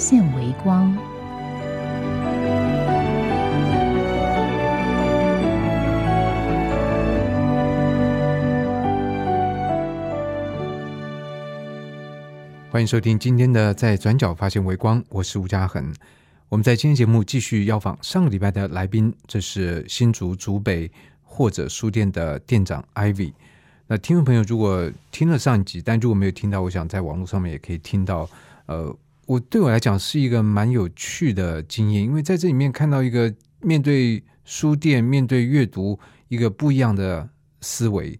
现微光。欢迎收听今天的《在转角发现微光》，我是吴嘉恒。我们在今天节目继续邀访上个礼拜的来宾，这是新竹竹北或者书店的店长 Ivy。那听众朋友如果听了上集，但如果没有听到，我想在网络上面也可以听到。呃，我对我来讲是一个蛮有趣的经验，因为在这里面看到一个面对书店、面对阅读一个不一样的思维。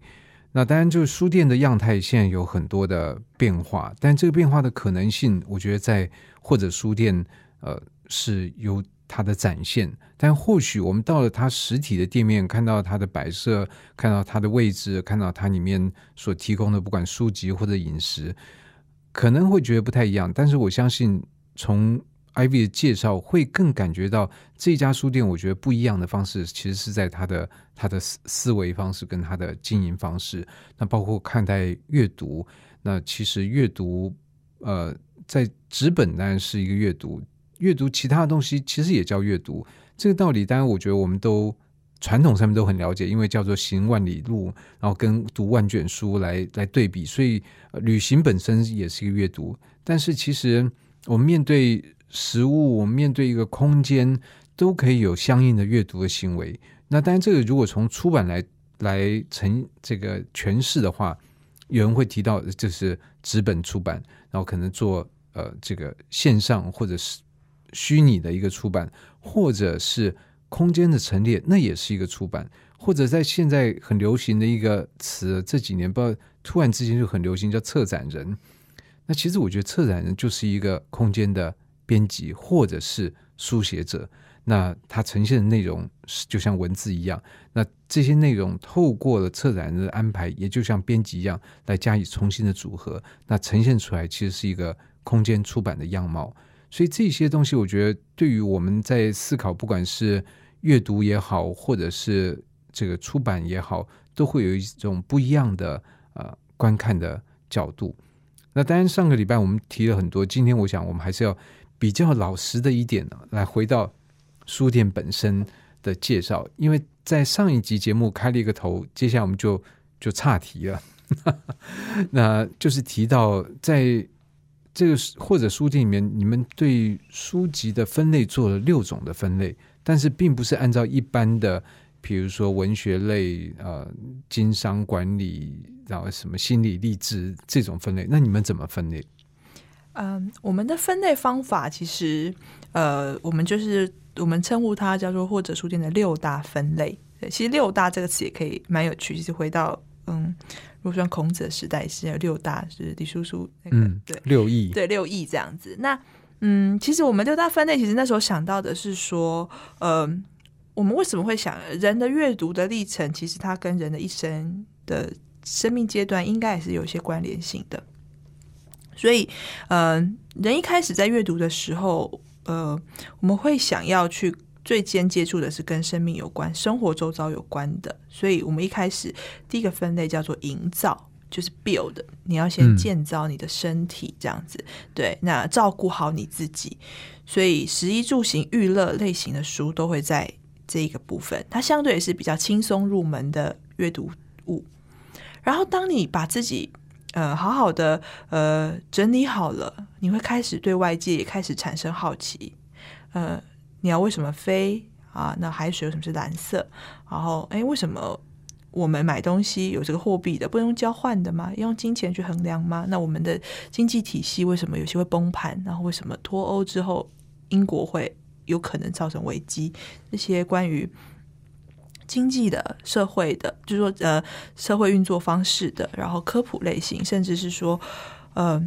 那当然，就是书店的样态现在有很多的变化，但这个变化的可能性，我觉得在或者书店呃是有它的展现。但或许我们到了它实体的店面，看到它的摆设，看到它的位置，看到它里面所提供的不管书籍或者饮食，可能会觉得不太一样。但是我相信，从 Ivy 的介绍会更感觉到这家书店，我觉得不一样的方式，其实是在他的他的思思维方式跟他的经营方式。那包括看待阅读，那其实阅读，呃，在纸本当然是一个阅读，阅读其他的东西其实也叫阅读。这个道理，当然我觉得我们都传统上面都很了解，因为叫做行万里路，然后跟读万卷书来来对比，所以旅行本身也是一个阅读。但是其实我们面对食物，我们面对一个空间，都可以有相应的阅读的行为。那当然，这个如果从出版来来成这个诠释的话，有人会提到这是纸本出版，然后可能做呃这个线上或者是虚拟的一个出版，或者是空间的陈列，那也是一个出版。或者在现在很流行的一个词，这几年不知道突然之间就很流行，叫策展人。那其实我觉得策展人就是一个空间的。编辑或者是书写者，那他呈现的内容是就像文字一样。那这些内容透过了策展人的安排，也就像编辑一样来加以重新的组合，那呈现出来其实是一个空间出版的样貌。所以这些东西，我觉得对于我们在思考，不管是阅读也好，或者是这个出版也好，都会有一种不一样的呃观看的角度。那当然，上个礼拜我们提了很多，今天我想我们还是要。比较老实的一点呢，来回到书店本身的介绍，因为在上一集节目开了一个头，接下来我们就就岔题了，那就是提到在这个或者书店里面，你们对书籍的分类做了六种的分类，但是并不是按照一般的，比如说文学类、呃经商管理，然后什么心理励志这种分类，那你们怎么分类？嗯，我们的分类方法其实，呃，我们就是我们称呼它叫做或者书店的六大分类。对，其实六大这个词也可以蛮有趣。就是回到嗯，如果说孔子的时代是有六大，是李叔叔那个对六艺，对六艺这样子。那嗯，其实我们六大分类，其实那时候想到的是说，呃，我们为什么会想人的阅读的历程，其实它跟人的一生的生命阶段应该也是有些关联性的。所以，呃，人一开始在阅读的时候，呃，我们会想要去最先接触的是跟生命有关、生活周遭有关的。所以我们一开始第一个分类叫做营造，就是 build，你要先建造你的身体，这样子。对，那照顾好你自己。所以，食衣住行娱乐类型的书都会在这一个部分，它相对也是比较轻松入门的阅读物。然后，当你把自己呃，好好的，呃，整理好了，你会开始对外界也开始产生好奇。呃，鸟为什么飞啊？那海水为什么是蓝色？然后，哎，为什么我们买东西有这个货币的，不用交换的吗？用金钱去衡量吗？那我们的经济体系为什么有些会崩盘？然后，为什么脱欧之后英国会有可能造成危机？这些关于。经济的、社会的，就是说，呃，社会运作方式的，然后科普类型，甚至是说，呃，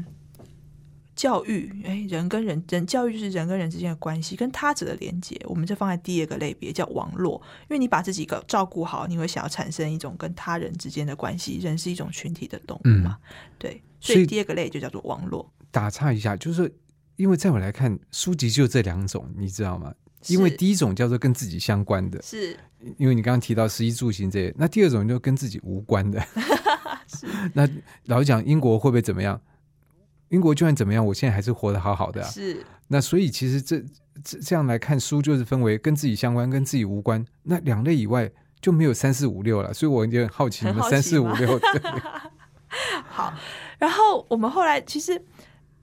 教育，哎，人跟人人教育就是人跟人之间的关系，跟他者的连接，我们就放在第二个类别叫网络。因为你把自己个照顾好，你会想要产生一种跟他人之间的关系。人是一种群体的动物嘛，对，所以第二个类就叫做网络。打岔一下，就是因为在我来看，书籍就这两种，你知道吗？因为第一种叫做跟自己相关的，是因为你刚刚提到食衣住行这些，那第二种就跟自己无关的。那老实讲，英国会不会怎么样？英国就算怎么样，我现在还是活得好好的。是，那所以其实这这这样来看书，就是分为跟自己相关、跟自己无关。那两类以外就没有三四五六了。所以我有点好奇，你们三四五六。好，然后我们后来其实，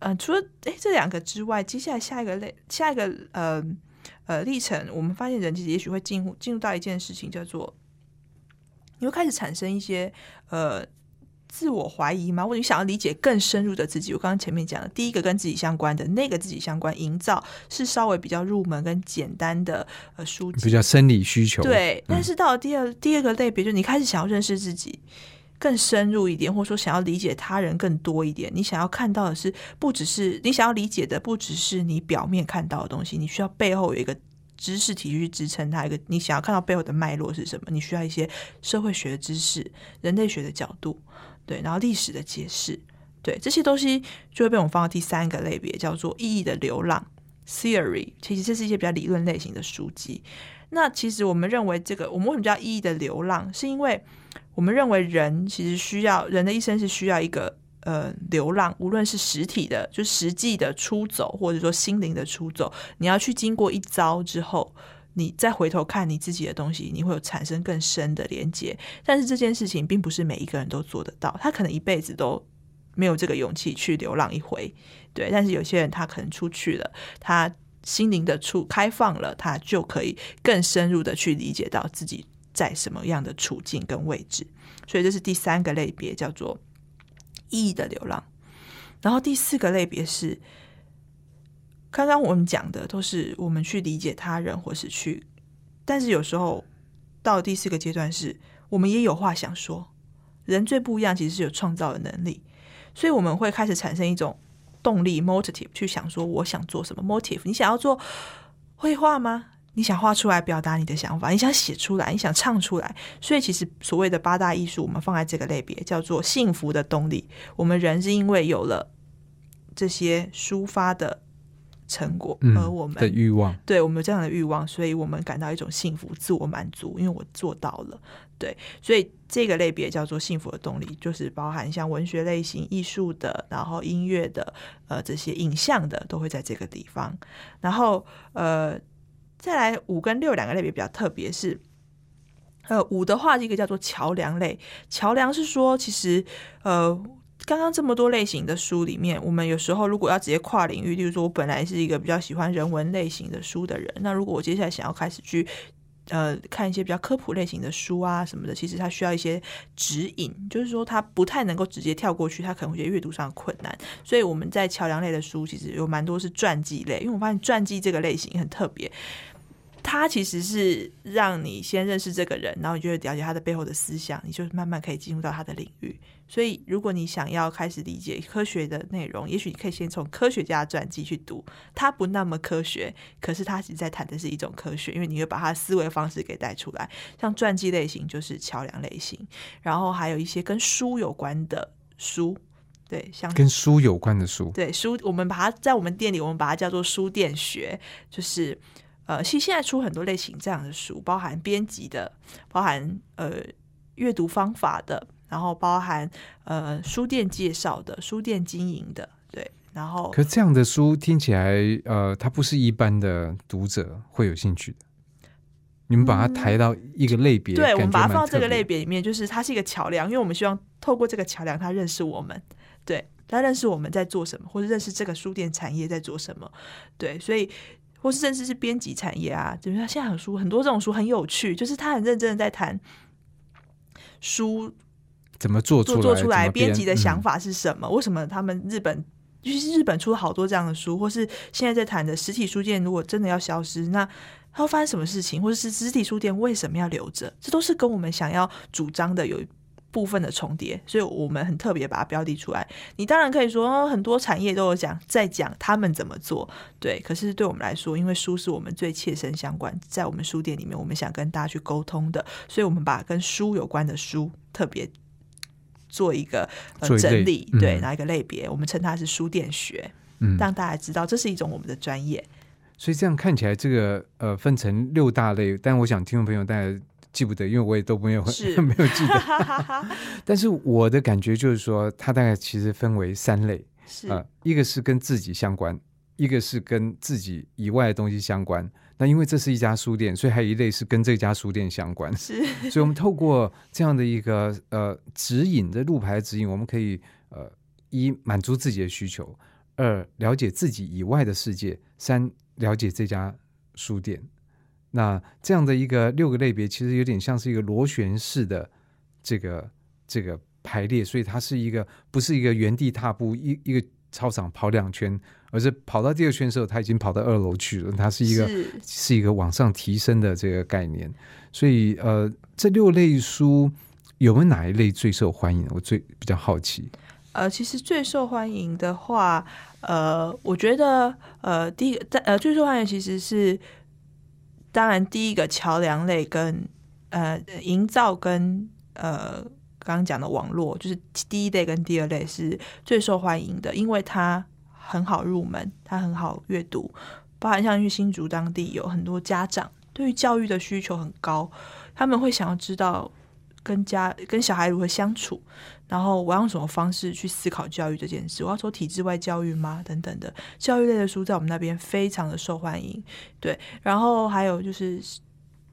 嗯，除了哎这两个之外，接下来下一个类下一个呃呃历程，我们发现人其实也许会进入进入到一件事情，叫做你会开始产生一些呃。自我怀疑吗？或者你想要理解更深入的自己？我刚刚前面讲的，第一个跟自己相关的那个自己相关营造是稍微比较入门跟简单的呃书籍，比较生理需求。对，但是到了第二第二个类别，就你开始想要认识自己更深入一点，或者说想要理解他人更多一点，你想要看到的是不只是你想要理解的，不只是你表面看到的东西，你需要背后有一个知识体系去支撑它。一个你想要看到背后的脉络是什么？你需要一些社会学的知识、人类学的角度。对，然后历史的解释，对这些东西就会被我们放到第三个类别，叫做意义的流浪 （theory）。其实这是一些比较理论类型的书籍。那其实我们认为，这个我们为什么叫意义的流浪，是因为我们认为人其实需要人的一生是需要一个呃流浪，无论是实体的，就实际的出走，或者说心灵的出走，你要去经过一遭之后。你再回头看你自己的东西，你会有产生更深的连接。但是这件事情并不是每一个人都做得到，他可能一辈子都没有这个勇气去流浪一回。对，但是有些人他可能出去了，他心灵的处开放了，他就可以更深入的去理解到自己在什么样的处境跟位置。所以这是第三个类别，叫做意义的流浪。然后第四个类别是。刚刚我们讲的都是我们去理解他人，或是去，但是有时候到第四个阶段，是我们也有话想说。人最不一样，其实是有创造的能力，所以我们会开始产生一种动力 （motive） 去想说我想做什么 （motive）。你想要做绘画吗？你想画出来表达你的想法？你想写出来？你想唱出来？所以其实所谓的八大艺术，我们放在这个类别叫做幸福的动力。我们人是因为有了这些抒发的。成果，而我们的欲望，对我们有这样的欲望，所以我们感到一种幸福、自我满足，因为我做到了。对，所以这个类别叫做幸福的动力，就是包含像文学类型、艺术的，然后音乐的，呃，这些影像的都会在这个地方。然后，呃，再来五跟六两个类别比较特别，是呃五的话，一个叫做桥梁类，桥梁是说其实呃。刚刚这么多类型的书里面，我们有时候如果要直接跨领域，例如说我本来是一个比较喜欢人文类型的书的人，那如果我接下来想要开始去呃看一些比较科普类型的书啊什么的，其实它需要一些指引，就是说它不太能够直接跳过去，它可能会觉得阅读上困难。所以我们在桥梁类的书，其实有蛮多是传记类，因为我发现传记这个类型很特别。它其实是让你先认识这个人，然后你就会了解他的背后的思想，你就慢慢可以进入到他的领域。所以，如果你想要开始理解科学的内容，也许你可以先从科学家传记去读。他不那么科学，可是他其实在谈的是一种科学，因为你会把他的思维方式给带出来。像传记类型就是桥梁类型，然后还有一些跟书有关的书，对，像跟书有关的书，对书，我们把它在我们店里，我们把它叫做书店学，就是。呃，其实现在出很多类型这样的书，包含编辑的，包含呃阅读方法的，然后包含呃书店介绍的，书店经营的，对。然后，可这样的书听起来，呃，它不是一般的读者会有兴趣的。你们把它抬到一个类别，对，我们把它放到这个类别里面，就是它是一个桥梁，因为我们希望透过这个桥梁，他认识我们，对，他认识我们在做什么，或者认识这个书店产业在做什么，对，所以。或是甚至是编辑产业啊，就是他现在很书很多这种书很有趣，就是他很认真的在谈书怎么做做做出来，编辑的想法是什么？为什么他们日本，尤其是日本出了好多这样的书，或是现在在谈的实体书店，如果真的要消失，那它会发生什么事情？或者是实体书店为什么要留着？这都是跟我们想要主张的有部分的重叠，所以我们很特别把它标的出来。你当然可以说很多产业都有讲在讲他们怎么做，对。可是对我们来说，因为书是我们最切身相关，在我们书店里面，我们想跟大家去沟通的，所以我们把跟书有关的书特别做一个呃整理，对，拿一个类别，我们称它是书店学，嗯，让大家知道这是一种我们的专业。所以这样看起来，这个呃分成六大类，但我想听众朋友大家。记不得，因为我也都没有 没有记得。但是我的感觉就是说，它大概其实分为三类，是啊，一个是跟自己相关，一个是跟自己以外的东西相关。那因为这是一家书店，所以还有一类是跟这家书店相关。是，所以我们透过这样的一个呃指引的路牌指引，我们可以呃一满足自己的需求，二了解自己以外的世界，三了解这家书店。那这样的一个六个类别，其实有点像是一个螺旋式的这个这个排列，所以它是一个不是一个原地踏步一一个操场跑两圈，而是跑到第二圈的时候，他已经跑到二楼去了。它是一个是一个往上提升的这个概念。所以呃，这六类书有没有哪一类最受欢迎？我最比较好奇。呃，其实最受欢迎的话，呃，我觉得呃，第一个在呃最受欢迎其实是。当然，第一个桥梁类跟呃营造跟呃刚刚讲的网络，就是第一类跟第二类是最受欢迎的，因为它很好入门，它很好阅读，包含像去新竹当地有很多家长对于教育的需求很高，他们会想要知道跟家跟小孩如何相处。然后我要用什么方式去思考教育这件事？我要说体制外教育吗？等等的教育类的书在我们那边非常的受欢迎。对，然后还有就是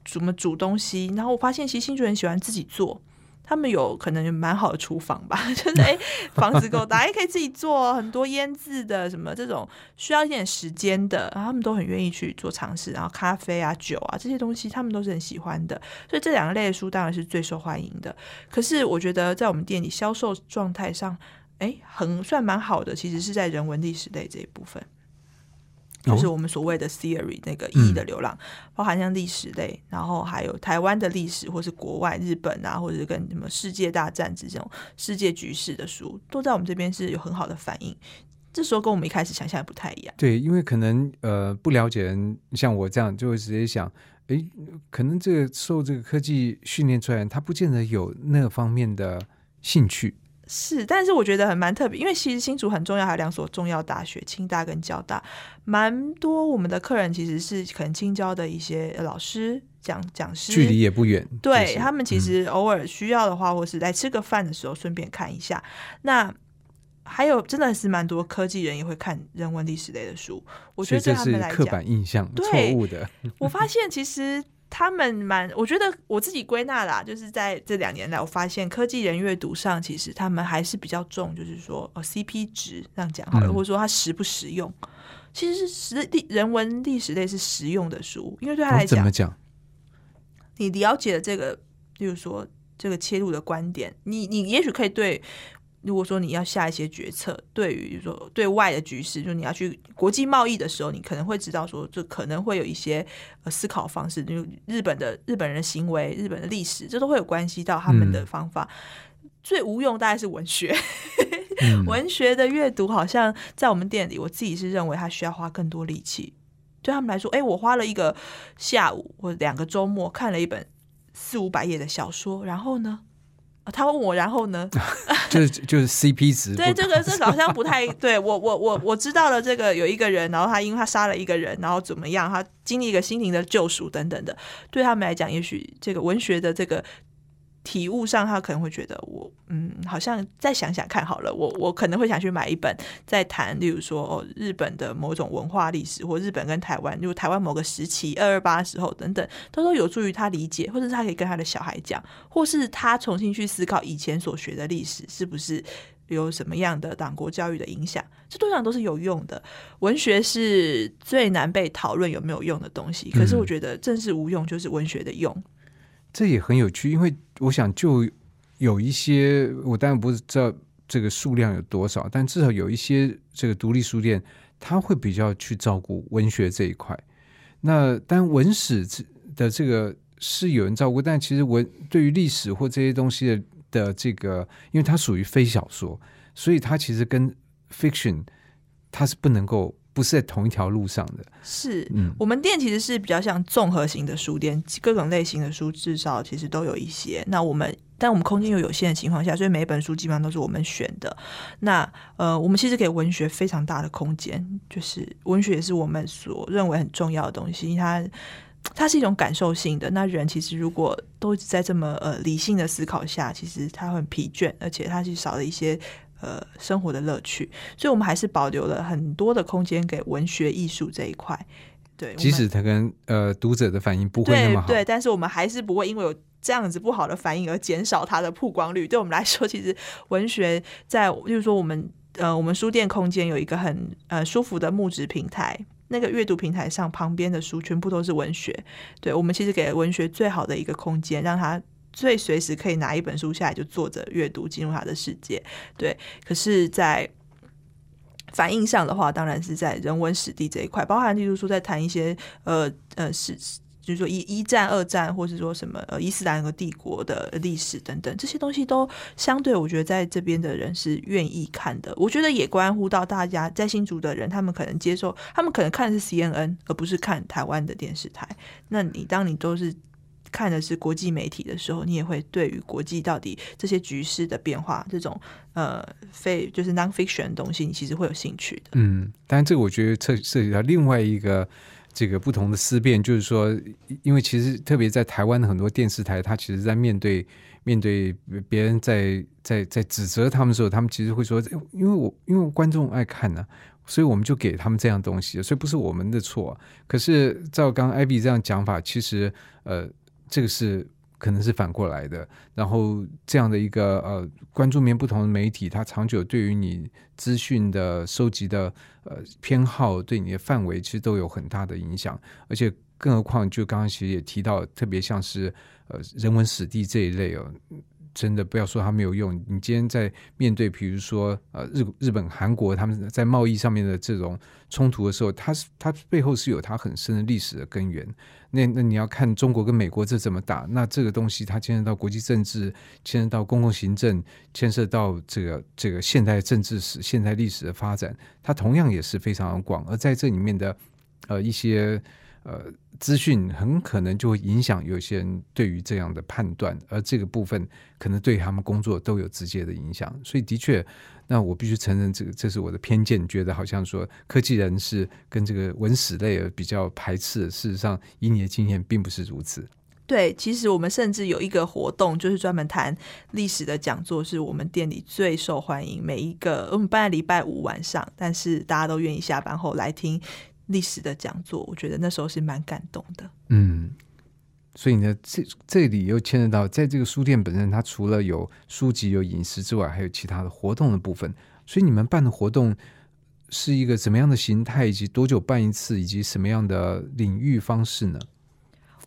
什么煮东西。然后我发现其实新主人喜欢自己做。他们有可能有蛮好的厨房吧，就是哎，房子够大，也 可以自己做很多腌制的什么这种需要一点时间的，他们都很愿意去做尝试。然后咖啡啊、酒啊这些东西，他们都是很喜欢的。所以这两个类的书当然是最受欢迎的。可是我觉得在我们店里销售状态上，哎，很算蛮好的，其实是在人文历史类这一部分。就是我们所谓的 theory 那个意义的流浪，包含像历史类，然后还有台湾的历史，或是国外日本啊，或者是跟什么世界大战这种世界局势的书，都在我们这边是有很好的反应。这时候跟我们一开始想象不太一样。对，因为可能呃不了解人，像我这样就会直接想，哎，可能这个受这个科技训练出来，他不见得有那方面的兴趣。是，但是我觉得很蛮特别，因为其实新竹很重要，还有两所重要大学，清大跟交大，蛮多我们的客人其实是可能青交的一些老师、讲讲师，距离也不远，对他们其实偶尔需要的话，或是来吃个饭的时候顺便看一下。那还有真的是蛮多科技人也会看人文历史类的书，我觉得对他们来讲，刻板印象错误的。我发现其实。他们蛮，我觉得我自己归纳啦，就是在这两年来，我发现科技人阅读上，其实他们还是比较重，就是说哦，CP 值这样讲好了，或者说它实不实用，其实是实历人文历史类是实用的书，因为对他来讲，怎么讲？你了解了这个，例如说这个切入的观点，你你也许可以对。如果说你要下一些决策，对于说对外的局势，就你要去国际贸易的时候，你可能会知道说，这可能会有一些呃思考方式，就日本的日本人的行为、日本的历史，这都会有关系到他们的方法。最无用大概是文学，文学的阅读好像在我们店里，我自己是认为它需要花更多力气。对他们来说，哎，我花了一个下午或两个周末看了一本四五百页的小说，然后呢？他问我，然后呢？就是就是 CP 值。对，这个这好像不太对。我我我我知道了，这个有一个人，然后他因为他杀了一个人，然后怎么样？他经历一个心灵的救赎等等的。对他们来讲，也许这个文学的这个。体悟上，他可能会觉得我，嗯，好像再想想看好了，我我可能会想去买一本，在谈，例如说哦，日本的某种文化历史，或日本跟台湾，如果台湾某个时期二二八时候等等，都都有助于他理解，或者是他可以跟他的小孩讲，或是他重新去思考以前所学的历史是不是有什么样的党国教育的影响，这通常都是有用的。文学是最难被讨论有没有用的东西，可是我觉得正是无用就是文学的用。这也很有趣，因为我想就有一些，我当然不知道这个数量有多少，但至少有一些这个独立书店，他会比较去照顾文学这一块。那当然文史的这个是有人照顾，但其实文对于历史或这些东西的的这个，因为它属于非小说，所以它其实跟 fiction 它是不能够不是在同一条路上的。是，嗯我们店其实是比较像综合型的书店，各种类型的书至少其实都有一些。那我们但我们空间又有限的情况下，所以每一本书基本上都是我们选的。那呃，我们其实给文学非常大的空间，就是文学也是我们所认为很重要的东西，因为它。它是一种感受性的，那人其实如果都一直在这么呃理性的思考下，其实他会很疲倦，而且他是少了一些呃生活的乐趣，所以我们还是保留了很多的空间给文学艺术这一块。对，即使它跟呃读者的反应不会那么好，对对，但是我们还是不会因为有这样子不好的反应而减少它的曝光率。对我们来说，其实文学在，就是说我们呃，我们书店空间有一个很呃舒服的木质平台。那个阅读平台上旁边的书全部都是文学，对我们其实给文学最好的一个空间，让它最随时可以拿一本书下来就坐着阅读，进入他的世界。对，可是，在反应上的话，当然是在人文史地这一块，包含例如说在谈一些呃呃史，就是说一一战、二战，或是说什么呃伊斯兰和帝国的历史等等，这些东西都相对，我觉得在这边的人是愿意看的。我觉得也关乎到大家在新竹的人，他们可能接受，他们可能看的是 CNN，而不是看台湾的电视台。那你当你都是。看的是国际媒体的时候，你也会对于国际到底这些局势的变化，这种呃非就是 non-fiction 的东西，你其实会有兴趣的。嗯，当然这个我觉得涉涉及到另外一个这个不同的思辨，就是说，因为其实特别在台湾的很多电视台，它其实在面对面对别人在在在指责他们的时候，他们其实会说，因为我因为观众爱看呢、所以我们就给他们这样东西，所以不是我们的错。可是照刚刚艾比这样讲法，其实呃，这个是可能是反过来的。然后这样的一个呃关注面不同的媒体，它长久对于你资讯的收集的呃偏好，对你的范围其实都有很大的影响。而且更何况，就刚刚其实也提到，特别像是呃人文史地这一类哦。真的不要说它没有用。你今天在面对，比如说呃日日本、韩国他们在贸易上面的这种冲突的时候，它是它背后是有它很深的历史的根源。那那你要看中国跟美国这怎么打，那这个东西它牵涉到国际政治，牵涉到公共行政，牵涉到这个这个现代政治史、现代历史的发展，它同样也是非常广。而在这里面的呃一些呃。资讯很可能就会影响有些人对于这样的判断，而这个部分可能对他们工作都有直接的影响。所以，的确，那我必须承认，这个这是我的偏见，觉得好像说科技人是跟这个文史类比较排斥。事实上，以你的经验，并不是如此。对，其实我们甚至有一个活动，就是专门谈历史的讲座，是我们店里最受欢迎。每一个我们办在礼拜五晚上，但是大家都愿意下班后来听。历史的讲座，我觉得那时候是蛮感动的。嗯，所以呢，这这里又牵扯到，在这个书店本身，它除了有书籍、有饮食之外，还有其他的活动的部分。所以你们办的活动是一个怎么样的形态，以及多久办一次，以及什么样的领域方式呢？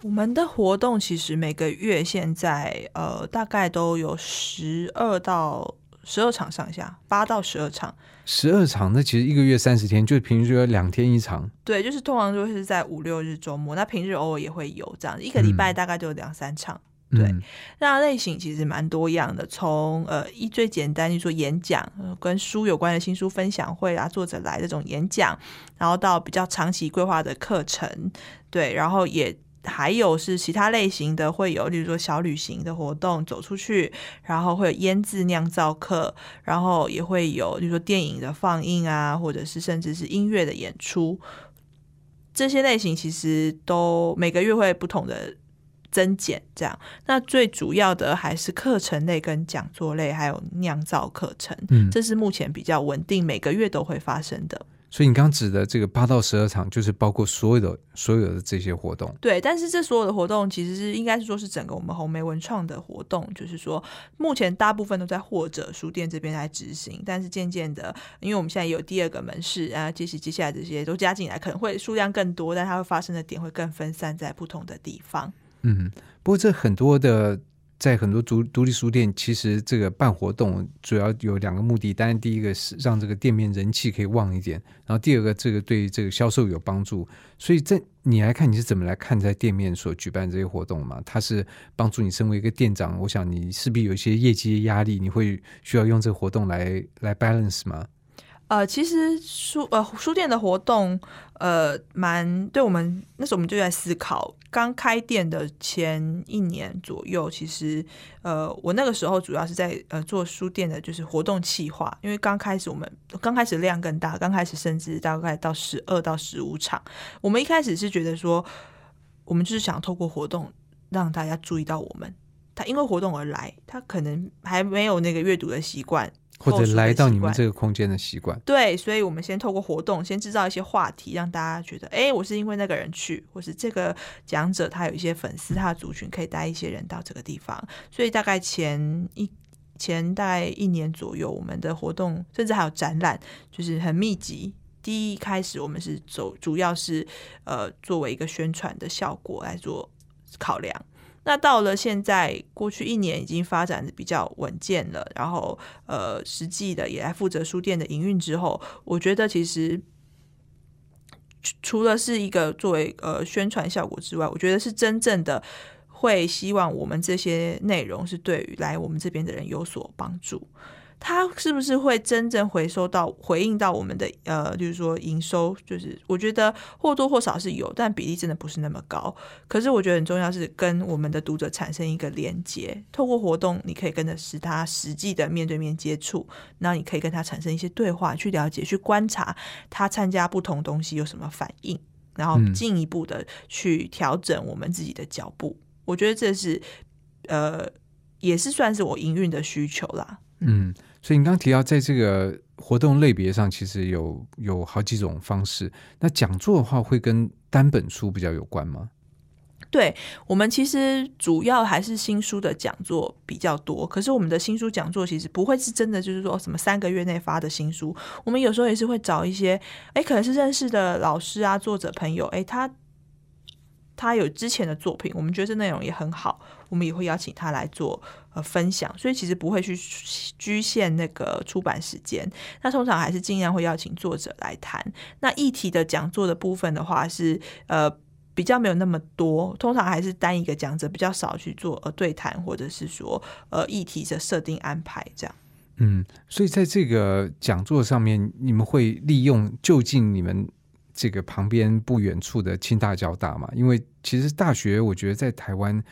我们的活动其实每个月现在呃大概都有十二到十二场上下，八到十二场。十二场，那其实一个月三十天，就平均两天一场。对，就是通常就是在五六日周末，那平日偶尔也会有这样，一个礼拜大概就有两三场。对，嗯那类型其实蛮多样的，从呃一最简单，就说演讲，呃跟书有关的新书分享会啊，作者来这种演讲，然后到比较长期规划的课程，对，然后也。还有是其他类型的，会有，例如说小旅行的活动，走出去，然后会有腌制酿造课，然后也会有，例如说电影的放映啊，或者是甚至是音乐的演出，这些类型其实都每个月会不同的增减，这样。那最主要的还是课程类跟讲座类，还有酿造课程，嗯，这是目前比较稳定，每个月都会发生的。所以你刚刚指的这个八到十二场，就是包括所有的所有的这些活动。对，但是这所有的活动其实是应该是说是整个我们红梅文创的活动，就是说目前大部分都在或者书店这边来执行，但是渐渐的，因为我们现在有第二个门市啊，接下接下来这些都加进来，可能会数量更多，但它会发生的点会更分散在不同的地方。嗯，不过这很多的在很多独独立书店，其实这个办活动主要有两个目的。当然，第一个是让这个店面人气可以旺一点，然后第二个，这个对这个销售有帮助。所以在你来看，你是怎么来看在店面所举办这些活动嘛？它是帮助你身为一个店长，我想你势必有一些业绩压力，你会需要用这个活动来来 balance 吗？呃，其实书呃书店的活动，呃，蛮对我们那时候我们就在思考，刚开店的前一年左右，其实呃，我那个时候主要是在呃做书店的就是活动企划，因为刚开始我们刚开始量更大，刚开始甚至大概到十二到十五场，我们一开始是觉得说，我们就是想透过活动让大家注意到我们，他因为活动而来，他可能还没有那个阅读的习惯。或者来到你们这个空间的习惯，对，所以我们先透过活动，先制造一些话题，让大家觉得，哎，我是因为那个人去，或是这个讲者他有一些粉丝，他的族群可以带一些人到这个地方。所以大概前一前大概一年左右，我们的活动甚至还有展览，就是很密集。第一开始我们是走，主要是呃作为一个宣传的效果来做考量。那到了现在，过去一年已经发展的比较稳健了，然后呃，实际的也来负责书店的营运之后，我觉得其实除了是一个作为呃宣传效果之外，我觉得是真正的会希望我们这些内容是对于来我们这边的人有所帮助。它是不是会真正回收到回应到我们的呃，就是说营收？就是我觉得或多或少是有，但比例真的不是那么高。可是我觉得很重要是跟我们的读者产生一个连接，透过活动，你可以跟着使他实际的面对面接触，那你可以跟他产生一些对话，去了解、去观察他参加不同东西有什么反应，然后进一步的去调整我们自己的脚步。我觉得这是呃，也是算是我营运的需求啦。嗯。所以你刚提到，在这个活动类别上，其实有有好几种方式。那讲座的话，会跟单本书比较有关吗？对我们其实主要还是新书的讲座比较多。可是我们的新书讲座其实不会是真的，就是说什么三个月内发的新书。我们有时候也是会找一些，哎，可能是认识的老师啊、作者朋友，哎，他他有之前的作品，我们觉得这内容也很好，我们也会邀请他来做。呃，分享，所以其实不会去局限那个出版时间。那通常还是尽量会邀请作者来谈。那议题的讲座的部分的话，是呃比较没有那么多，通常还是单一个讲者，比较少去做呃对谈，或者是说呃议题的设定安排这样。嗯，所以在这个讲座上面，你们会利用就近你们这个旁边不远处的清大交大嘛？因为其实大学，我觉得在台湾。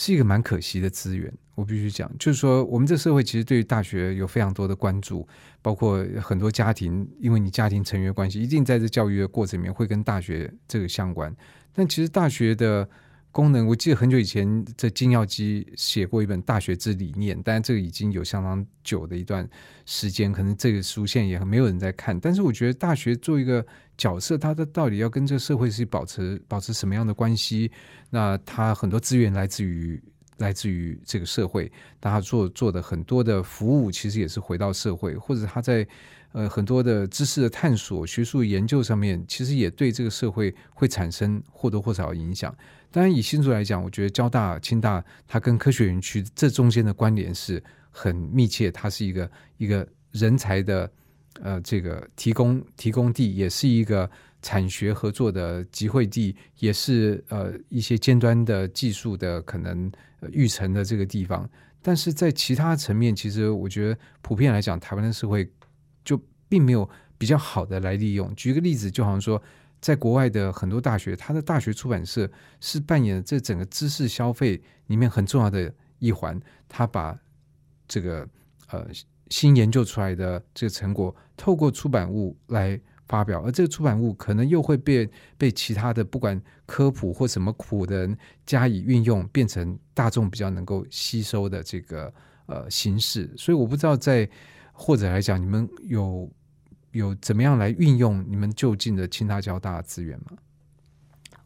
是一个蛮可惜的资源，我必须讲，就是说，我们这社会其实对于大学有非常多的关注，包括很多家庭，因为你家庭成员关系，一定在这教育的过程里面会跟大学这个相关。但其实大学的功能，我记得很久以前在金耀基写过一本《大学之理念》，但这个已经有相当久的一段时间，可能这个书现也没有人在看。但是我觉得大学做一个。角色，它的到底要跟这个社会是保持保持什么样的关系？那它很多资源来自于来自于这个社会，大家做做的很多的服务，其实也是回到社会，或者他在呃很多的知识的探索、学术研究上面，其实也对这个社会会产生或多或少的影响。当然，以新竹来讲，我觉得交大、清大，它跟科学园区这中间的关联是很密切，它是一个一个人才的。呃，这个提供提供地也是一个产学合作的集会地，也是呃一些尖端的技术的可能育成的这个地方。但是在其他层面，其实我觉得普遍来讲，台湾的社会并没有比较好的来利用。举个例子，就好像说，在国外的很多大学，它的大学出版社是扮演这整个知识消费里面很重要的一环，它把这个呃。新研究出来的这个成果，透过出版物来发表，而这个出版物可能又会被被其他的不管科普或什么苦的人加以运用，变成大众比较能够吸收的这个呃形式。所以我不知道在或者来讲，你们有有怎么样来运用你们就近的清大交大的资源吗？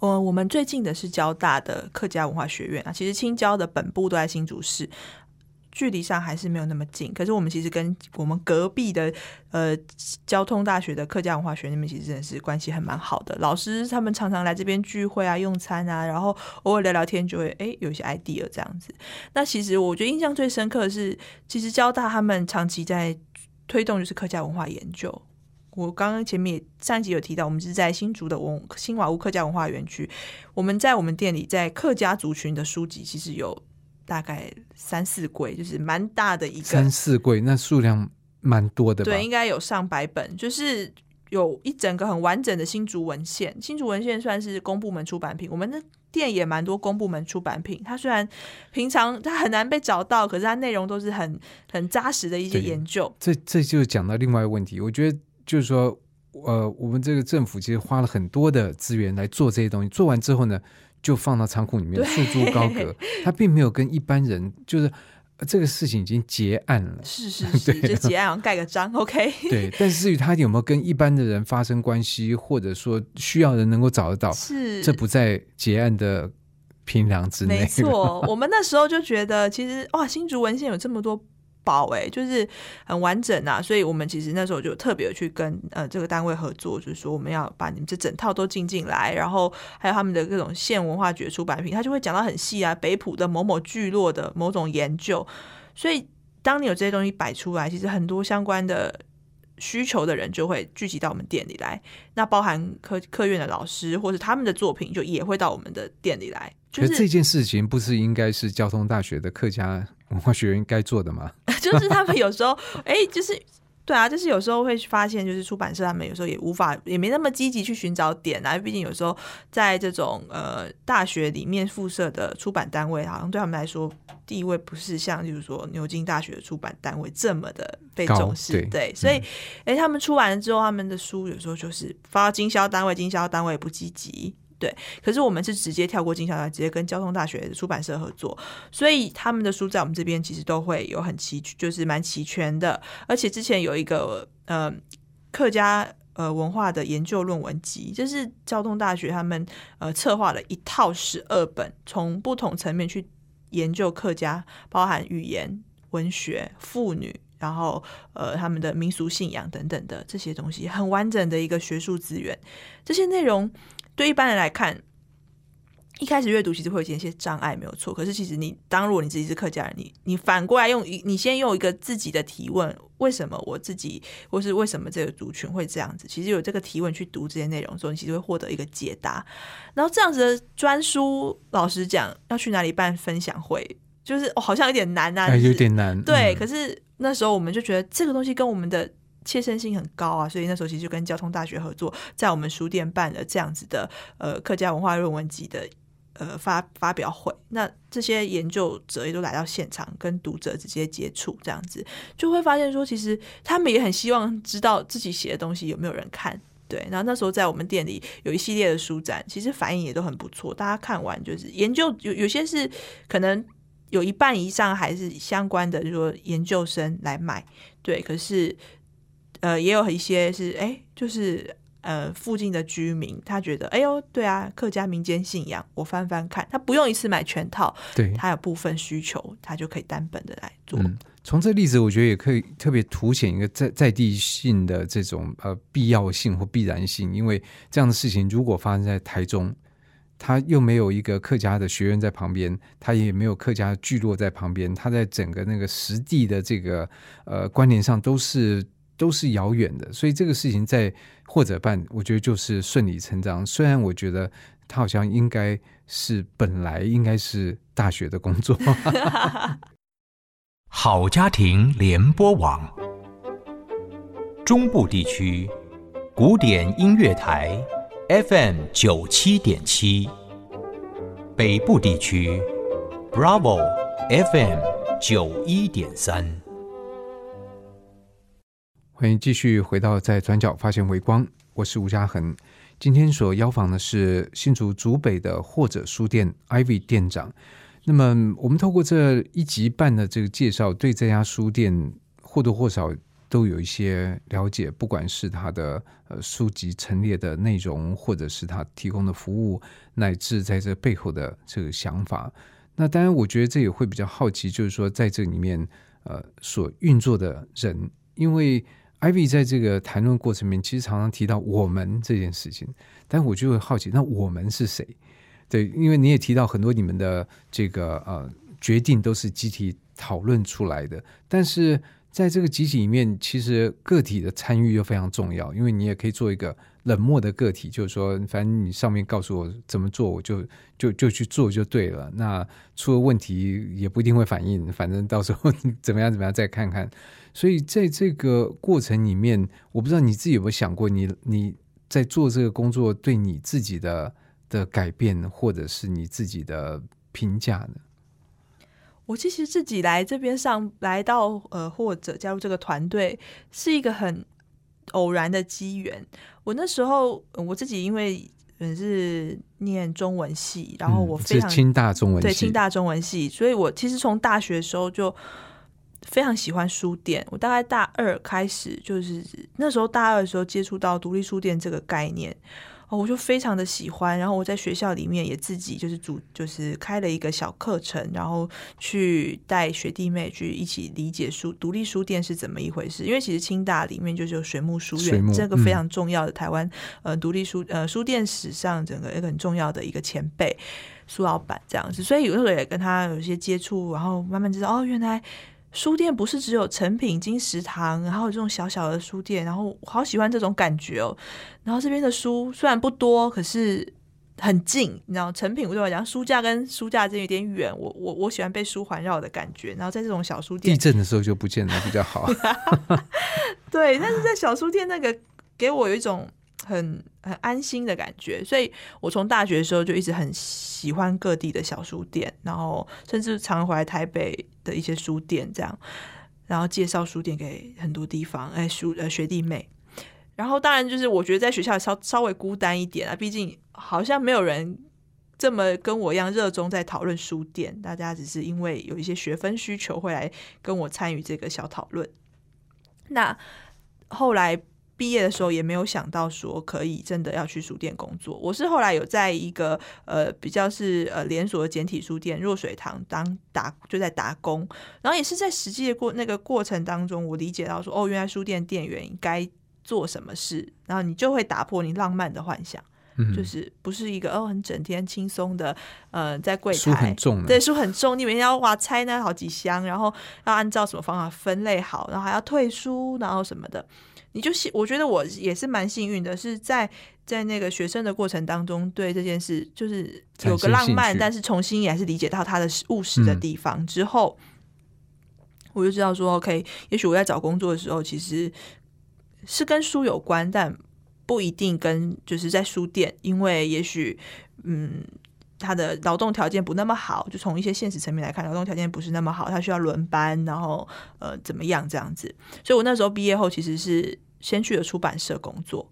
呃，我们最近的是交大的客家文化学院啊，其实青交的本部都在新竹市。距离上还是没有那么近。可是我们其实跟我们隔壁的呃交通大学的客家文化学院那边其实真的是关系还蛮好的。老师他们常常来这边聚会啊、用餐啊，然后偶尔聊聊天，就会哎有一些 idea 这样子。那其实我觉得印象最深刻的是，其实交大他们长期在推动就是客家文化研究。我刚刚前面也上一集有提到，我们是在新竹的文新瓦屋客家文化园区。我们在我们店里，在客家族群的书籍，其实有大概三四柜，就是蛮大的一个三四柜，那数量蛮多的吧？对，应该有上百本，就是有一整个很完整的新竹文献。新竹文献算是公部门出版品，我们的店也蛮多公部门出版品。它虽然平常它很难被找到，可是它内容都是很很扎实的一些研究。这这就讲到另外一个问题，我觉得就是说，呃，我们这个政府其实花了很多的资源来做这些东西，做完之后呢，就放到仓库里面束之高阁，他并没有跟一般人就是。呃这个事情已经结案了，是是 是，就结案盖个章，OK。对。但是至于他有没有跟一般的人发生关系，或者说需要人能够找得到，是这不在结案的评量之内。没错，我们那时候就觉得，其实哇，新竹文献有这么多宝哎，就是很完整啊，所以我们其实那时候就特别去跟呃这个单位合作，就是说我们要把你们这整套都进进来，然后还有他们的各种县文化局出版品，他就会讲到很细啊，北浦的某某聚落的某种研究，所以当你有这些东西摆出来，其实很多相关的。需求的人就会聚集到我们店里来，那包含科科院的老师或者他们的作品，就也会到我们的店里来。就是这件事情不是应该是交通大学的客家文化学院该做的嘛？就是他们有时候，哎、就是对啊，就是有时候会发现，就是出版社他们有时候也无法，也没那么积极去寻找点啊。毕竟有时候在这种呃大学里面附设的出版单位，好像对他们来说地位不是像，就是说牛津大学的出版单位这么的被重视。对所以哎、他们出完了之后，他们的书有时候就是发到经销单位，经销单位不积极。对，可是我们是直接跳过经销商，直接跟交通大学出版社合作，所以他们的书在我们这边其实都会有很齐，就是蛮齐全的。而且之前有一个呃客家呃文化的研究论文集，就是交通大学他们呃策划了一套十二本，从不同层面去研究客家，包含语言、文学、妇女。然后，呃，他们的民俗信仰等等的这些东西，很完整的一个学术资源。这些内容对一般人来看，一开始阅读其实会有一些障碍，没有错。可是其实你当如果你自己是客家人，你你反过来用一，你先用一个自己的提问，为什么我自己，或是为什么这个族群会这样子？其实有这个提问去读这些内容的时候，你其实会获得一个解答。然后这样子的专书，老实讲，要去哪里办分享会，就是、哦、好像有点难啊，哎，就是有点难。对，嗯可是那时候我们就觉得这个东西跟我们的切身性很高啊，所以那时候其实就跟交通大学合作，在我们书店办了这样子的呃客家文化论文集的呃发发表会。那这些研究者也都来到现场，跟读者直接接触，这样子就会发现说，其实他们也很希望知道自己写的东西有没有人看。对，然后那时候在我们店里有一系列的书展，其实反应也都很不错。大家看完就是研究有有些是可能有一半以上还是相关的，就是说研究生来买，对。可是呃，也有一些是哎，就是呃附近的居民，他觉得哎呦，对啊，客家民间信仰，我翻翻看，他不用一次买全套，对，他有部分需求，他就可以单本的来做。嗯，从这个例子，我觉得也可以特别凸显一个在在地性的这种呃必要性或必然性，因为这样的事情如果发生在台中，他又没有一个客家的学院在旁边，他也没有客家聚落在旁边，他在整个那个实地的这个呃关联上都是都是遥远的，所以这个事情在或者办，我觉得就是顺理成章。虽然我觉得他好像应该是本来应该是大学的工作。好家庭联播网，中部地区古典音乐台 FM 九七点七，北部地区 Bravo FM 九一点三。欢迎继续回到在转角发现微光，我是吴家恒。今天所邀访的是新竹竹北的或者书店 Ivy 店长。那么，我们透过这一集半的这个介绍，对这家书店或多或少都有一些了解，不管是它的呃书籍陈列的内容，或者是它提供的服务，乃至在这背后的这个想法。那当然，我觉得这也会比较好奇，就是说在这里面呃所运作的人，因为 Ivy 在这个谈论过程里面，其实常常提到我们这件事情，但我就会好奇，那我们是谁？对，因为你也提到很多你们的这个呃决定都是集体讨论出来的，但是在这个集体里面，其实个体的参与又非常重要，因为你也可以做一个冷漠的个体，就是说，反正你上面告诉我怎么做，我就就就去做就对了。那出了问题也不一定会反应，反正到时候 怎么样怎么样再看看。所以在这个过程里面，我不知道你自己有没有想过，你你在做这个工作对你自己的。的改变，或者是你自己的评价呢？我其实自己来这边上来到呃，或者加入这个团队，是一个很偶然的机缘。我那时候我自己因为嗯是念中文系，然后我非常清大中文系对清大中文系，所以我其实从大学的时候就非常喜欢书店。我大概大二开始，就是那时候大二的时候接触到独立书店这个概念。哦我就非常的喜欢，然后我在学校里面也自己就是组，就是开了一个小课程，然后去带学弟妹去一起理解书独立书店是怎么一回事。因为其实清大里面就是有水木书院，这个非常重要的台湾呃独立书呃书店史上整个一个很重要的一个前辈苏老板这样子，所以有时候也跟他有一些接触，然后慢慢知道哦，原来。书店不是只有成品、金石堂，然后有这种小小的书店，然后我好喜欢这种感觉哦。然后这边的书虽然不多，可是很近，你知道，成品对我讲，书架跟书架之间有点远，我我我喜欢被书环绕的感觉。然后在这种小书店，地震的时候就不见得比较好。对，但是在小书店那个给我有一种。很很安心的感觉，所以我从大学的时候就一直很喜欢各地的小书店，然后甚至常回来台北的一些书店，这样，然后介绍书店给很多地方，哎，书呃学弟妹，然后当然就是我觉得在学校稍稍微孤单一点啊，毕竟好像没有人这么跟我一样热衷在讨论书店，大家只是因为有一些学分需求会来跟我参与这个小讨论，那后来。毕业的时候也没有想到说可以真的要去书店工作。我是后来有在一个呃比较是呃连锁的简体书店若水堂当打就在打工，然后也是在实际的过那个过程当中，我理解到说哦，原来书店店员该做什么事，然后你就会打破你浪漫的幻想，就是不是一个哦很整天轻松的呃在柜台书很重，对书很重，你每天要哇拆那好几箱，然后要按照什么方法分类好，然后还要退书，然后什么的。你就幸，我觉得我也是蛮幸运的，是在在那个学生的过程当中，对这件事就是有个浪漫，但是重新也还是理解到它的务实的地方之后，我就知道说，OK，也许我在找工作的时候，其实是跟书有关，但不一定跟就是在书店，因为也许嗯。他的劳动条件不那么好，就从一些现实层面来看，劳动条件不是那么好，他需要轮班，然后呃怎么样这样子。所以我那时候毕业后其实是先去了出版社工作。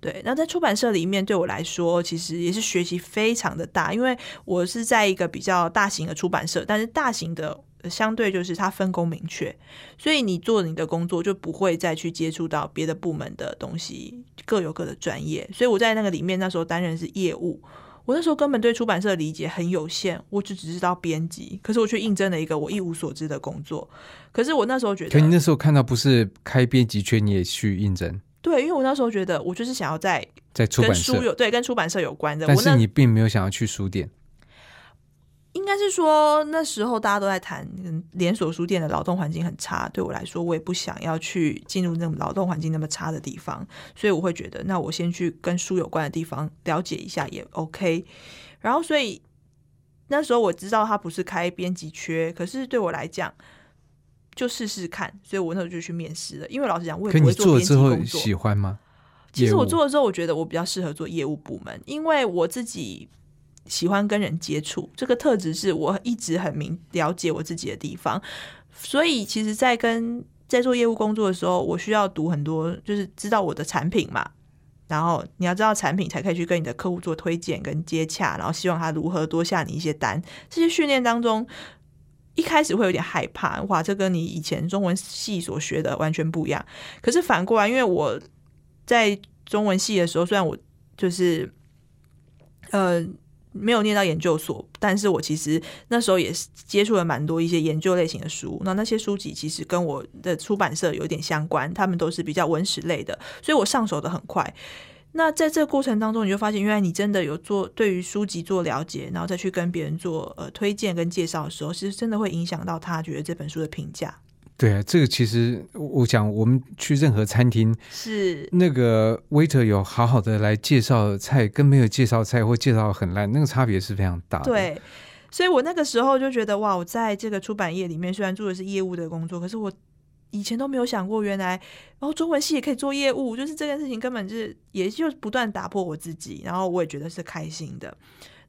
对，那在出版社里面对我来说，其实也是学习非常的大，因为我是在一个比较大型的出版社，但是大型的相对就是它分工明确，所以你做你的工作就不会再去接触到别的部门的东西，各有各的专业。所以我在那个里面那时候担任是业务。我那时候根本对出版社的理解很有限，我就只知道编辑，可是我却应征了一个我一无所知的工作。可是我那时候觉得，可你那时候看到不是开编辑圈，你也去应征？对，因为我那时候觉得我就是想要在在出版社有对跟出版社有关的，但是你并没有想要去书店。应该是说那时候大家都在谈连锁书店的劳动环境很差，对我来说我也不想要去进入那种劳动环境那么差的地方，所以我会觉得那我先去跟书有关的地方了解一下也 OK。然后所以那时候我知道他不是开编辑缺，可是对我来讲就试试看，所以我那时候就去面试了。因为老实讲，我也不会做编辑工作。喜欢吗？其实我做了之后，我觉得我比较适合做业务部门，因为我自己。喜欢跟人接触，这个特质是我一直很明了解我自己的地方。所以，其实，在跟在做业务工作的时候，我需要读很多，就是知道我的产品嘛。然后，你要知道产品，才可以去跟你的客户做推荐跟接洽，然后希望他如何多下你一些单。这些训练当中，一开始会有点害怕，哇，这跟你以前中文系所学的完全不一样。可是反过来，因为我在中文系的时候，虽然我就是呃。没有念到研究所，但是我其实那时候也是接触了蛮多一些研究类型的书。那那些书籍其实跟我的出版社有点相关，他们都是比较文史类的，所以我上手的很快。那在这个过程当中，你就发现，原来你真的有做对于书籍做了解，然后再去跟别人做呃推荐跟介绍的时候，其实真的会影响到他觉得这本书的评价。对啊，这个其实我讲，我们去任何餐厅，是那个 waiter 有好好的来介绍菜，跟没有介绍菜或介绍很烂，那个差别是非常大的。对，所以我那个时候就觉得，哇，我在这个出版业里面，虽然做的是业务的工作，可是我以前都没有想过，原来然后中文系也可以做业务，就是这件事情根本就是也就不断打破我自己，然后我也觉得是开心的。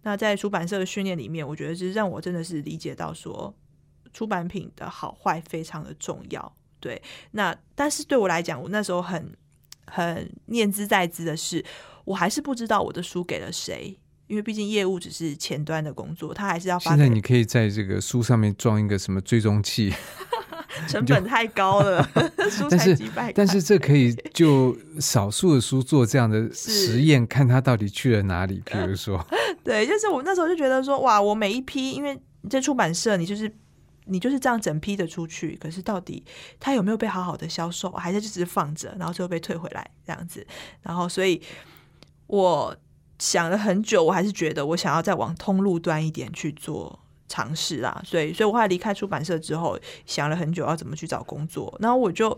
那在出版社的训练里面，我觉得是让我真的是理解到说。出版品的好坏非常的重要，对。那但是对我来讲，我那时候很很念兹在兹的是，我还是不知道我的书给了谁，因为毕竟业务只是前端的工作，他还是要发。现在你可以在这个书上面装一个什么追踪器，成本太高了，书才几百。但是这可以就少数的书做这样的实验，看他到底去了哪里。比如说，对，就是我那时候就觉得说，哇，我每一批，因为在出版社，你就是。你就是这样整批的出去，可是到底它有没有被好好的销售，还是就只是放着，然后最后被退回来这样子？然后，所以我想了很久，我还是觉得我想要再往通路端一点去做尝试啦。所以，所以我后来离开出版社之后，想了很久要怎么去找工作。然后我就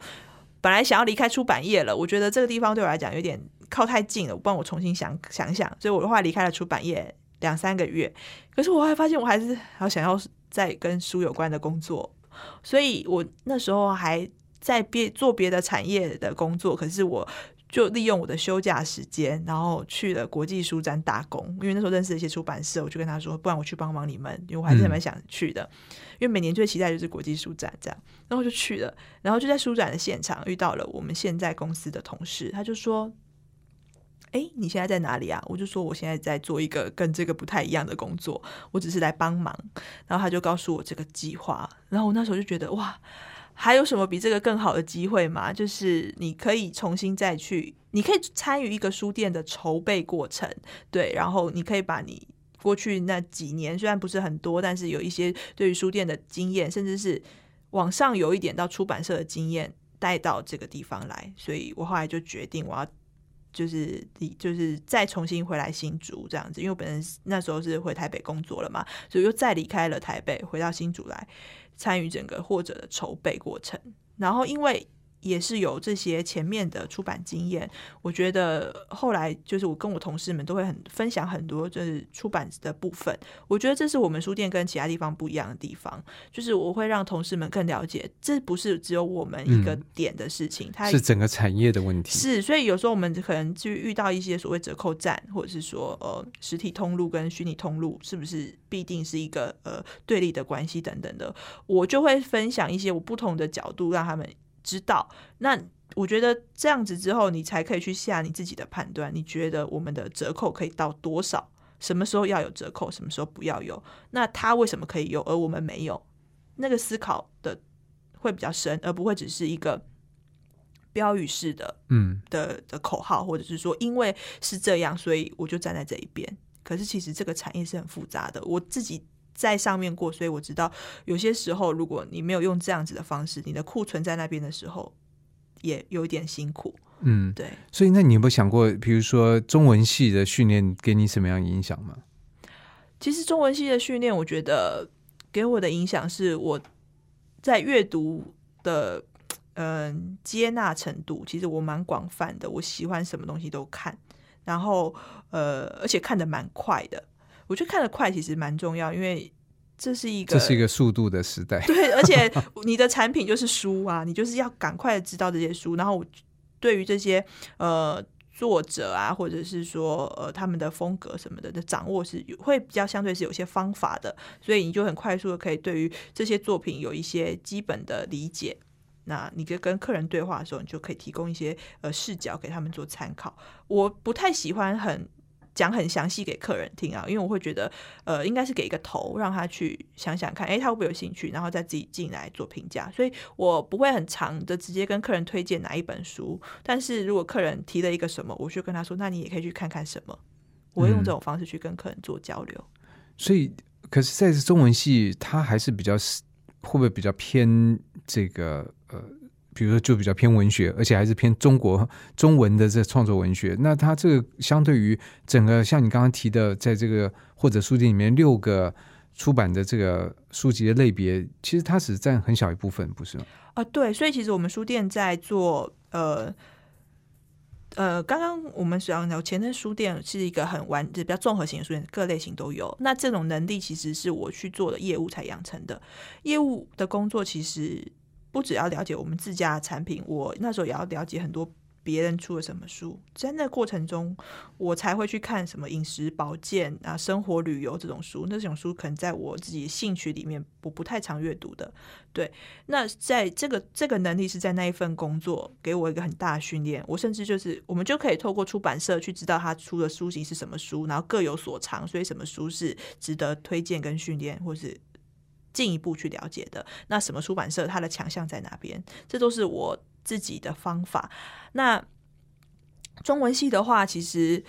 本来想要离开出版业了，我觉得这个地方对我来讲有点靠太近了，我帮我重新想想想。所以我后来离开了出版业两三个月，可是我还发现我还是好想要。在跟书有关的工作，所以我那时候还在别做别的产业的工作，可是我就利用我的休假时间，然后去了国际书展打工。因为那时候认识一些出版社，我就跟他说：“不然我去帮忙你们，因为我还是蛮想去的。因为每年最期待就是国际书展这样，然后就去了。然后就在书展的现场遇到了我们现在公司的同事，他就说。”哎，你现在在哪里啊？我就说我现在在做一个跟这个不太一样的工作，我只是来帮忙。然后他就告诉我这个计划，然后我那时候就觉得哇，还有什么比这个更好的机会吗？就是你可以重新再去，你可以参与一个书店的筹备过程，对，然后你可以把你过去那几年虽然不是很多，但是有一些对于书店的经验，甚至是往上有一点到出版社的经验带到这个地方来，所以我后来就决定我要。就是离就是再重新回来新竹这样子，因为我本身那时候是回台北工作了嘛，所以又再离开了台北，回到新竹来参与整个或者的筹备过程，然后因为。也是有这些前面的出版经验，我觉得后来就是我跟我同事们都会很分享很多就是出版的部分。我觉得这是我们书店跟其他地方不一样的地方，就是我会让同事们更了解，这不是只有我们一个点的事情，它是整个产业的问题。是，所以有时候我们可能就遇到一些所谓折扣站，或者是说呃实体通路跟虚拟通路是不是必定是一个呃对立的关系等等的，我就会分享一些我不同的角度，让他们。知道，那我觉得这样子之后，你才可以去下你自己的判断。你觉得我们的折扣可以到多少？什么时候要有折扣？什么时候不要有？那他为什么可以有，而我们没有？那个思考的会比较深，而不会只是一个标语式的，嗯的的口号，或者是说因为是这样，所以我就站在这一边。可是其实这个产业是很复杂的，我自己。在上面过，所以我知道有些时候，如果你没有用这样子的方式，你的库存在那边的时候，也有一点辛苦。嗯，对。所以，那你有没有想过，比如说中文系的训练给你什么样影响吗？其实中文系的训练，我觉得给我的影响是我在阅读的嗯接纳程度，其实我蛮广泛的，我喜欢什么东西都看，然后呃，而且看的蛮快的。我觉得看得快其实蛮重要，因为这是一个这是一个速度的时代。对，而且你的产品就是书啊，你就是要赶快知道这些书。然后对于这些呃作者啊，或者是说呃他们的风格什么的的掌握是会比较相对是有些方法的，所以你就很快速的可以对于这些作品有一些基本的理解。那你跟跟客人对话的时候，你就可以提供一些呃视角给他们做参考。我不太喜欢很。讲很详细给客人听啊，因为我会觉得，呃，应该是给一个头，让他去想想看，哎，他会不会有兴趣，然后再自己进来做评价。所以我不会很长的直接跟客人推荐哪一本书，但是如果客人提了一个什么，我就跟他说，那你也可以去看看什么。我会用这种方式去跟客人做交流。所以，可是在中文系，他还是比较会不会比较偏这个呃，比如说就比较偏文学，而且还是偏中国中文的这创作文学。那它这个相对于整个像你刚刚提的，在这个或者书店里面六个出版的这个书籍的类别，其实它只占很小一部分，不是吗？啊，对，所以其实我们书店在做呃。呃，刚刚我们讲聊前身书店是一个很完，就比较综合型的书店，各类型都有。那这种能力其实是我去做的业务才养成的。业务的工作其实不只要了解我们自家的产品，我那时候也要了解很多。别人出了什么书，在那过程中，我才会去看什么饮食保健啊、生活旅游这种书。那种书可能在我自己兴趣里面，我不太常阅读的。对，那在这个这个能力是在那一份工作给我一个很大的训练。我甚至就是我们就可以透过出版社去知道他出的书籍是什么书，然后各有所长，所以什么书是值得推荐跟训练，或是进一步去了解的。那什么出版社它的强项在哪边？这都是我。自己的方法，那中文系的话，其实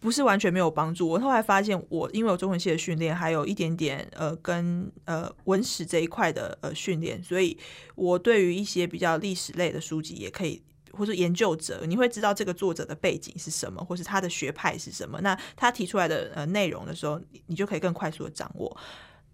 不是完全没有帮助。我后来发现，我因为有中文系的训练，还有一点点呃跟呃文史这一块的呃训练，所以我对于一些比较历史类的书籍，也可以或者研究者，你会知道这个作者的背景是什么，或是他的学派是什么。那他提出来的呃内容的时候，你就可以更快速的掌握。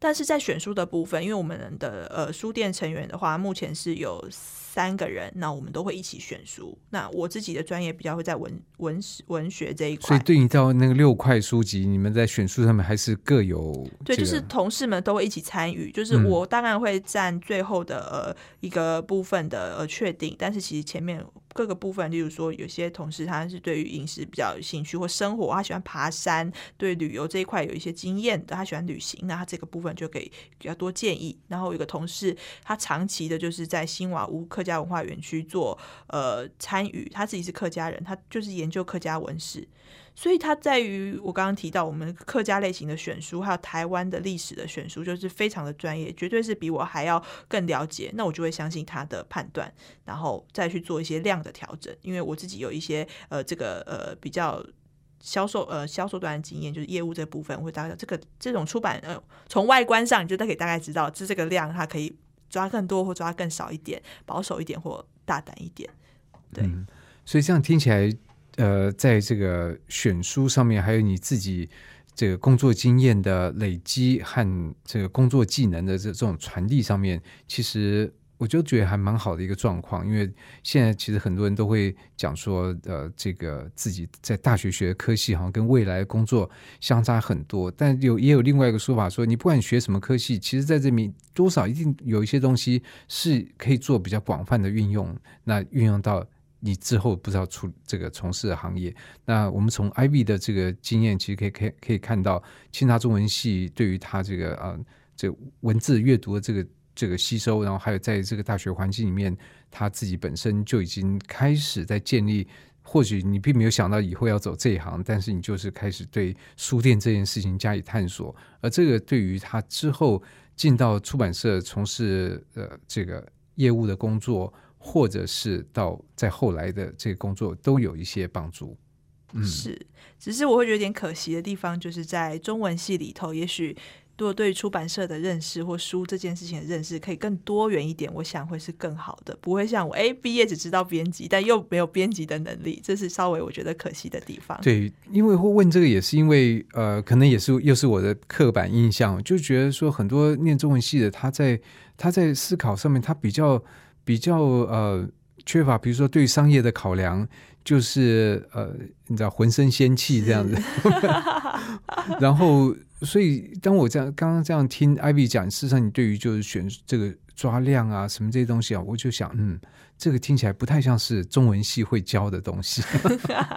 但是在选书的部分，因为我们的呃书店成员的话，目前是有。三个人，那我们都会一起选书。那我自己的专业比较会在文文史文学这一块，所以对应到那个六块书籍，你们在选书上面还是各有对，就是同事们都会一起参与。就是我当然会占最后的呃一个部分的呃确定，但是其实前面各个部分，例如说有些同事他是对于饮食比较有兴趣或生活，他喜欢爬山，对旅游这一块有一些经验的，他喜欢旅行，那他这个部分就可以比较多建议。然后有个同事，他长期的就是在新瓦屋。客家文化园区做呃参与，他自己是客家人，他就是研究客家文史，所以它在于我刚刚提到我们客家类型的选书，还有台湾的历史的选书，就是非常的专业，绝对是比我还要更了解。那我就会相信他的判断，然后再去做一些量的调整。因为我自己有一些呃这个呃比较销售呃销售端的经验，就是业务这部分，我会大概这个这种出版呃从外观上，你就可以大概知道，是这个量它可以。抓更多或抓更少一点，保守一点或大胆一点，对。所以这样听起来，呃，在这个选书上面，还有你自己这个工作经验的累积和这个工作技能的这这种传递上面，其实。我就觉得还蛮好的一个状况，因为现在其实很多人都会讲说，呃，这个自己在大学学的科系好像跟未来工作相差很多。但有也有另外一个说法，说你不管学什么科系，其实在这里多少一定有一些东西是可以做比较广泛的运用。那运用到你之后不知道出这个从事的行业。那我们从 IB 的这个经验，其实可以可以可以看到，清华中文系对于他这个啊这文字阅读的这个。这个吸收，然后还有在这个大学环境里面，他自己本身就已经开始在建立。或许你并没有想到以后要走这一行，但是你就是开始对书店这件事情加以探索。而这个对于他之后进到出版社从事呃这个业务的工作，或者是到在后来的这个工作，都有一些帮助。嗯，是，只是我会觉得有点可惜的地方，就是在中文系里头，也许。如果对出版社的认识或书这件事情的认识可以更多元一点，我想会是更好的，不会像我哎毕业只知道编辑，但又没有编辑的能力，这是稍微我觉得可惜的地方。对，因为会问这个也是因为呃，可能也是又是我的刻板印象，就觉得说很多念中文系的他在他在思考上面他比较比较呃缺乏，比如说对商业的考量，就是呃你知道浑身仙气这样子，然后。所以，当我这样刚刚这样听 Ivy 讲，事实上你对于就是选这个抓量啊什么这些东西啊，我就想，嗯，这个听起来不太像是中文系会教的东西。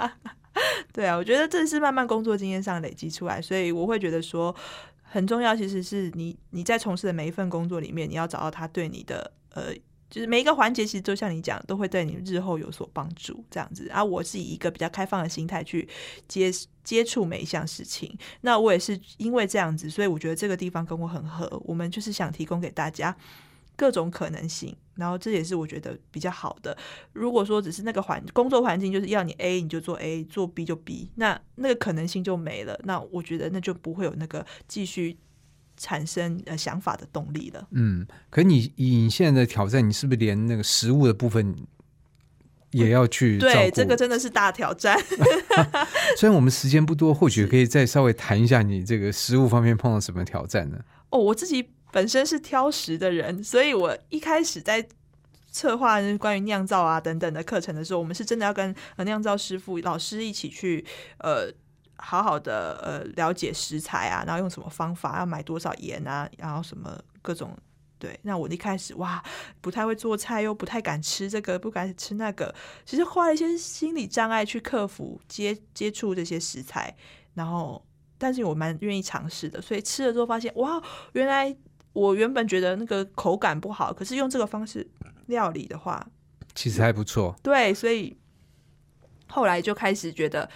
对啊，我觉得这是慢慢工作经验上累积出来，所以我会觉得说很重要。其实是你你在从事的每一份工作里面，你要找到他对你的呃。就是每一个环节，其实都像你讲，都会对你日后有所帮助，这样子。啊，我是以一个比较开放的心态去接接触每一项事情。那我也是因为这样子，所以我觉得这个地方跟我很合。我们就是想提供给大家各种可能性。然后这也是我觉得比较好的。如果说只是那个环工作环境就是要你 A 你就做 A，做 B 就 B，那那个可能性就没了。那我觉得那就不会有那个继续产生呃想法的动力了。嗯，可你以你现在的挑战，你是不是连那个食物的部分也要去？对，这个真的是大挑战。虽然我们时间不多，或许 可以再稍微谈一下你这个食物方面碰到什么挑战呢？哦，我自己。本身是挑食的人，所以我一开始在策划关于酿造啊等等的课程的时候，我们是真的要跟酿造师傅老师一起去呃好好的呃了解食材啊，然后用什么方法，要买多少盐啊，然后什么各种对。那我一开始哇不太会做菜，又不太敢吃这个，不敢吃那个，其实花了一些心理障碍去克服接接触这些食材，然后但是我蛮愿意尝试的，所以吃了之后发现哇原来。我原本觉得那个口感不好，可是用这个方式料理的话，其实还不错。对，所以后来就开始觉得。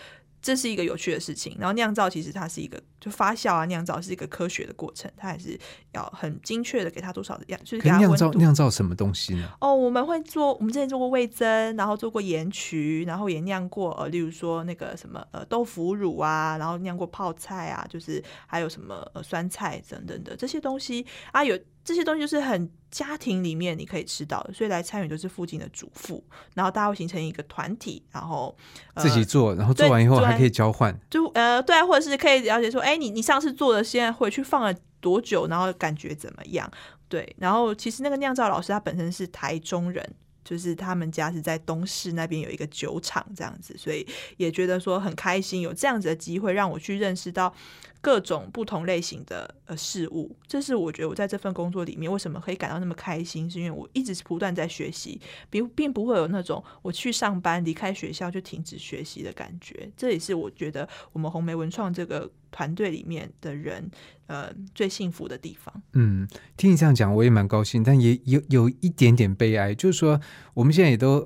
这是一个有趣的事情，然后酿造其实它是一个就发酵啊，酿造是一个科学的过程，它还是要很精确的给它多少的样，就是给它酿造酿造什么东西呢？哦，我们会做，我们之前做过味增，然后做过盐曲，然后也酿过呃，例如说那个什么呃豆腐乳啊，然后酿过泡菜啊，就是还有什么呃酸菜等等的这些东西啊，有这些东西就是很。家庭里面你可以吃到的，所以来参与都是附近的主妇，然后大家会形成一个团体，然后自己做，然后做完以后还可以交换，就呃对啊，或者是可以了解说，哎，你你上次做的，现在回去放了多久，然后感觉怎么样？对，然后其实那个酿造老师他本身是台中人。就是他们家是在东市那边有一个酒厂这样子，所以也觉得说很开心，有这样子的机会让我去认识到各种不同类型的呃事物。这是我觉得我在这份工作里面为什么可以感到那么开心，是因为我一直是不断在学习，并并不会有那种我去上班离开学校就停止学习的感觉。这也是我觉得我们红梅文创这个团队里面的人。呃，最幸福的地方。嗯，听你这样讲，我也蛮高兴，但也有有一点点悲哀，就是说，我们现在也都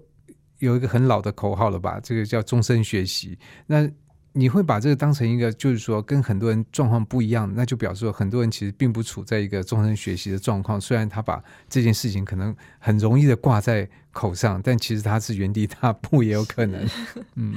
有一个很老的口号了吧？这个叫终身学习。那你会把这个当成一个，就是说，跟很多人状况不一样，那就表示说，很多人其实并不处在一个终身学习的状况。虽然他把这件事情可能很容易的挂在。口上，但其实他是原地踏步也有可能，嗯，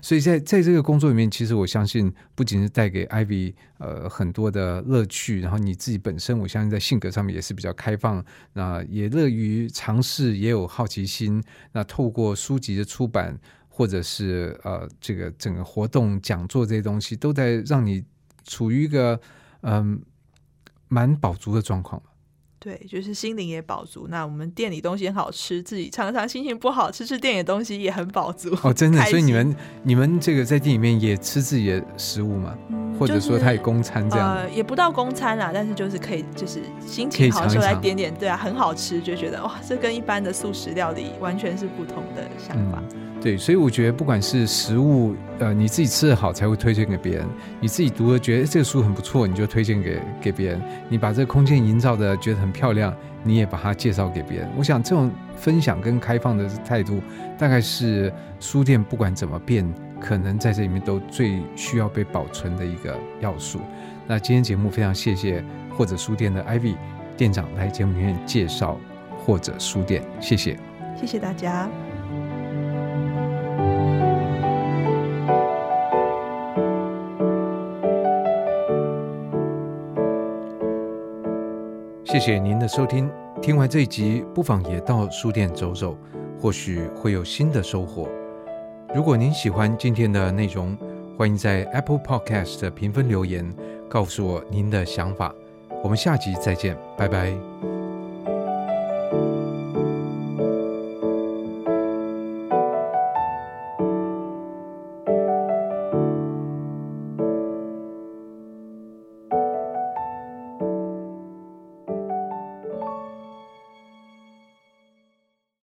所以在在这个工作里面，其实我相信不仅是带给 Ivy 呃很多的乐趣，然后你自己本身，我相信在性格上面也是比较开放，那也乐于尝试，也有好奇心。那透过书籍的出版，或者是呃这个整个活动讲座这些东西，都在让你处于一个嗯蛮饱足的状况。对，就是心灵也饱足。那我们店里东西很好吃，自己常常心情不好，吃吃店里东西也很饱足。哦，真的，所以你们你们这个在店里面也吃自己的食物吗？或者说他也公餐这样？呃，也不到公餐啦，但是就是可以，就是心情好的时候来点点，对啊，很好吃，就觉得哇，这跟一般的素食料理完全是不同的想法。对，所以我觉得不管是食物，呃，你自己吃的好才会推荐给别人；你自己读了觉得这个书很不错，你就推荐给给别人。你把这个空间营造的觉得很漂亮，你也把它介绍给别人。我想这种分享跟开放的态度，大概是书店不管怎么变，可能在这里面都最需要被保存的一个要素。那今天节目非常谢谢或者书店的 Ivy 店长来节目里面介绍或者书店，谢谢，谢谢大家。谢谢您的收听，听完这一集，不妨也到书店走走，或许会有新的收获。如果您喜欢今天的内容，欢迎在 Apple Podcast 评分留言，告诉我您的想法。我们下集再见，拜拜。